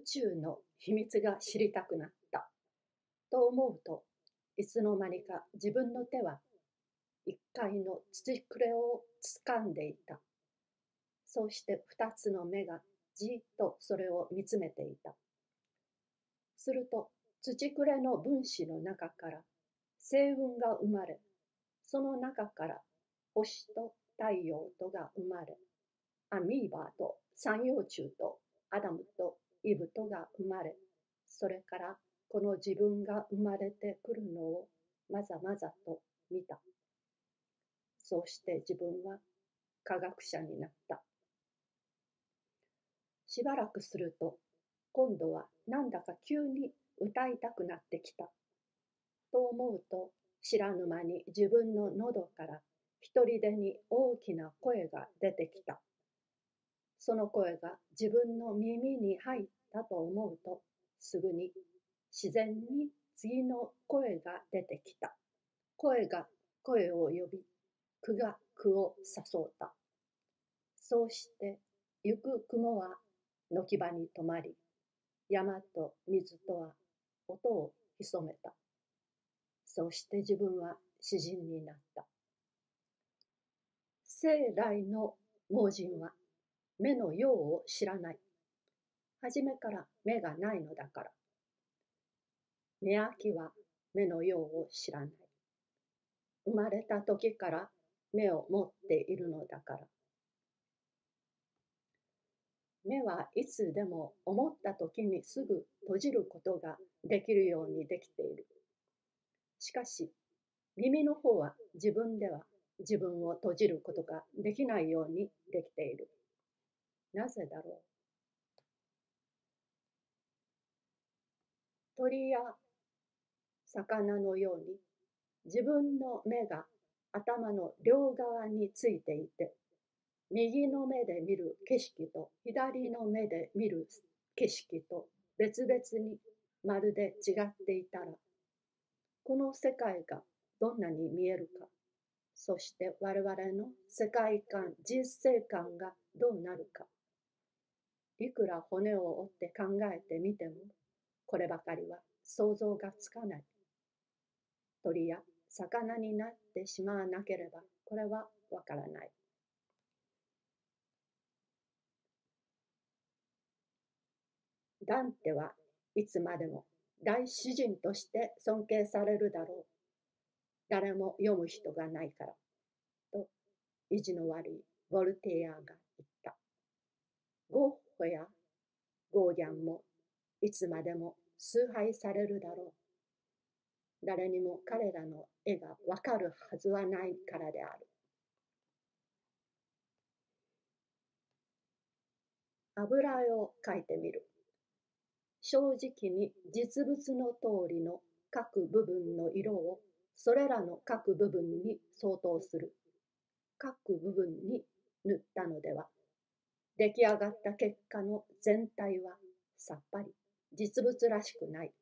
宇宙の秘密が知りたくなった。と思うと、いつの間にか自分の手は一階の土くれを掴んでいた。そうして二つの目がじっとそれを見つめていた。すると土くれの分子の中から星雲が生まれ、その中から星と太陽とが生まれ、アミーバーと三葉虫とアダムとイブとが生まれ、それからこの自分が生まれてくるのをまざまざと見た。そうして自分は科学者になった。しばらくすると、今度はなんだか急に歌いたくなってきた。と思うと、知らぬ間に自分の喉から一人でに大きな声が出てきた。その声が自分の耳に入ったと思うと、すぐに自然に次の声が出てきた。声が声を呼び、句が句を誘うた。そうして、行く雲は軒場に止まり、山と水とは音を潜めた。そうして自分は詩人になった。生来の盲人は目の用を知らない。初めから目がないのだから。目開きは目の用を知らない。生まれた時から目を持っているのだから。目はいつでも思った時にすぐ閉じることができるようにできている。しかし、耳の方は自分では自分を閉じることができないようにできている。なぜだろう。鳥や魚のように自分の目が頭の両側についていて右の目で見る景色と左の目で見る景色と別々にまるで違っていたらこの世界がどんなに見えるかそして我々の世界観人生観がどうなるか。いくら骨を折って考えてみても、こればかりは想像がつかない。鳥や魚になってしまわなければ、これはわからない。ダンテはいつまでも大詩人として尊敬されるだろう。誰も読む人がないから。と、意地の悪いウォルティアが言った。ゴやゴーギャンもいつまでも崇拝されるだろう。誰にも彼らの絵がわかるはずはないからである。油絵を描いてみる。正直に実物の通りの各部分の色をそれらの各部分に相当する。各部分に塗ったのでは出来上がった結果の全体はさっぱり実物らしくない。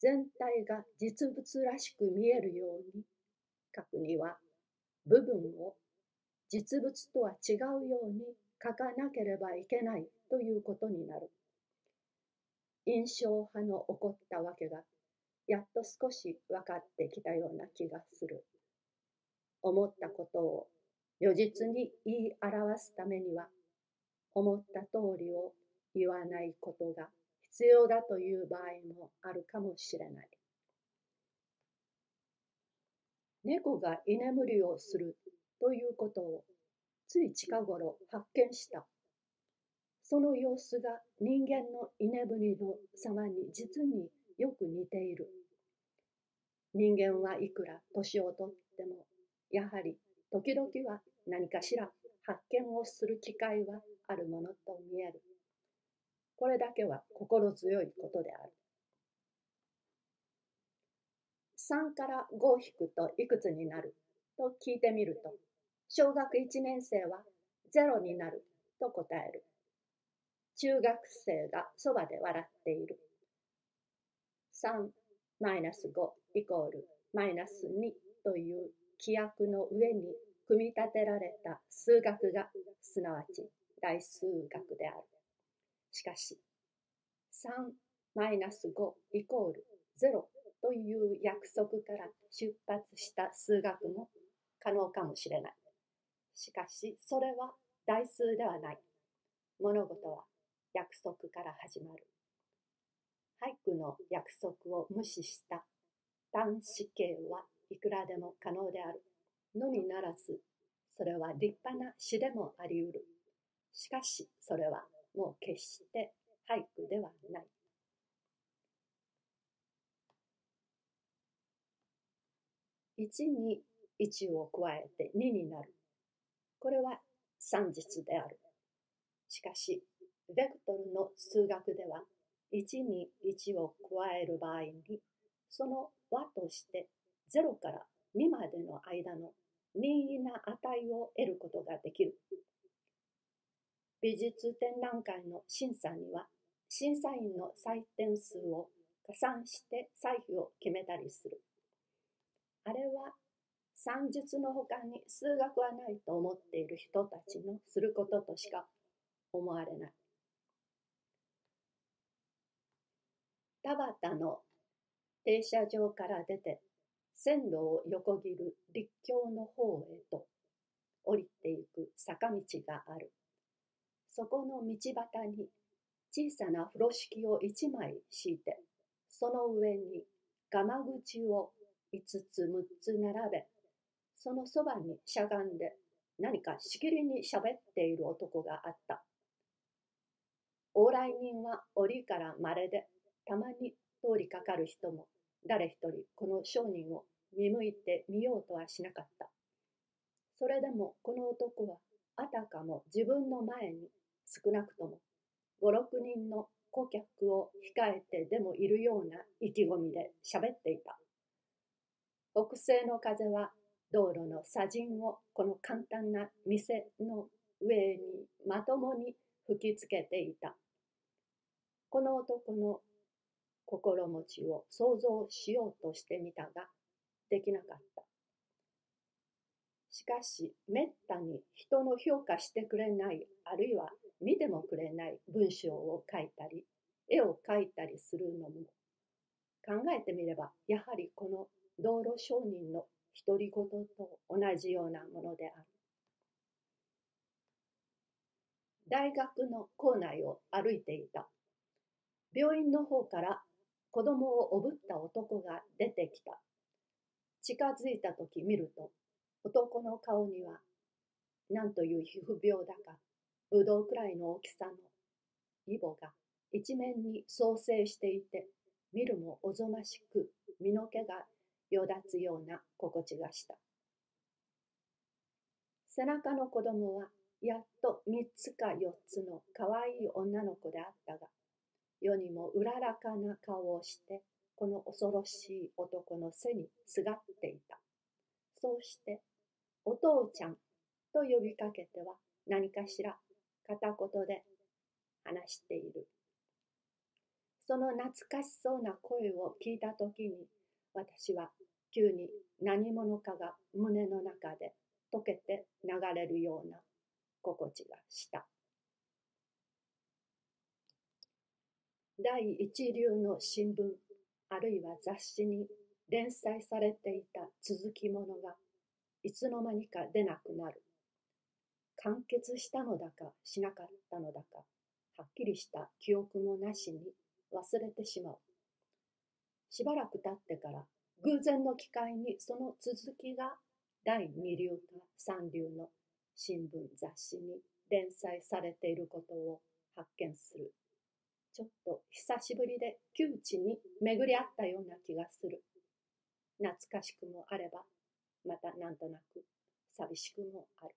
全体が実物らしく見えるように書くには部分を実物とは違うように書かなければいけないということになる。印象派の起こったわけがやっと少し分かってきたような気がする。思ったことを如実に言い表すためには、思った通りを言わないことが必要だという場合もあるかもしれない。猫が居眠りをするということをつい近頃発見した。その様子が人間の居眠りの様に実によく似ている。人間はいくら年をとっても、やはり時々は何かしら発見をする機会はあるものと見える。これだけは心強いことである。3から5を引くといくつになると聞いてみると、小学1年生は0になると答える。中学生がそばで笑っている。3マイナス5イコールマイナス2という規約の上に組み立てられた数学がすなわち大数学である。しかし、3-5イコール0という約束から出発した数学も可能かもしれない。しかし、それは代数ではない。物事は約束から始まる。俳句の約束を無視した単子形はくらでも可能である。のみならず、それは立派な詩でもあり得る。しかし、それはもう決して俳句ではない。1に1を加えて2になる。これは算術である。しかし、ベクトルの数学では、1に1を加える場合に、その和として0から2までの間の任意な値を得ることができる。美術展覧会の審査には、審査員の採点数を加算して歳費を決めたりする。あれは算術の他に数学はないと思っている人たちのすることとしか思われない。田端の停車場から出て線路を横切る立教の方へと降りていく坂道がある。そこの道端に小さな風呂敷を一枚敷いて、その上にガマ口を5つ6つ並べ、そのそばにしゃがんで何かしきりにしゃべっている男があった。往来人は檻から稀で、たまに通りかかる人も誰一人この商人を見向いてみようとはしなかった。それでもこの男はあたかも自分の前に少なくとも五六人の顧客を控えてでもいるような意気込みで喋っていた。北西の風は道路の砂塵をこの簡単な店の上にまともに吹きつけていた。この男の心持ちを想像しようとしてみたが、できなかった。しかし、めったに人の評価してくれない、あるいは見てもくれない文章を書いたり、絵を描いたりするのも、考えてみれば、やはりこの道路商人の独り言と同じようなものである。大学の校内を歩いていた。病院の方から子供をおぶった男が出てきた。近づいた時見ると、男の顔には、何という皮膚病だか、ぶどうくらいの大きさのイボが一面に創生していて、見るもおぞましく身の毛がよだつような心地がした。背中の子供はやっと三つか四つのかわいい女の子であったが、世にもうららかな顔をして、この恐ろしい男の背にすがっていた。そうして、お父ちゃんと呼びかけては何かしら片言で話している。その懐かしそうな声を聞いたときに、私は急に何者かが胸の中で溶けて流れるような心地がした。第一流の新聞あるいは雑誌に連載されていた続きものがいつの間にか出なくなる。完結したのだかしなかったのだかはっきりした記憶もなしに忘れてしまう。しばらく経ってから偶然の機会にその続きが第二流か三流の新聞雑誌に連載されていることを発見する。ちょっと久しぶりで窮地に巡り合ったような気がする。懐かしくもあれば、またなんとなく寂しくもある。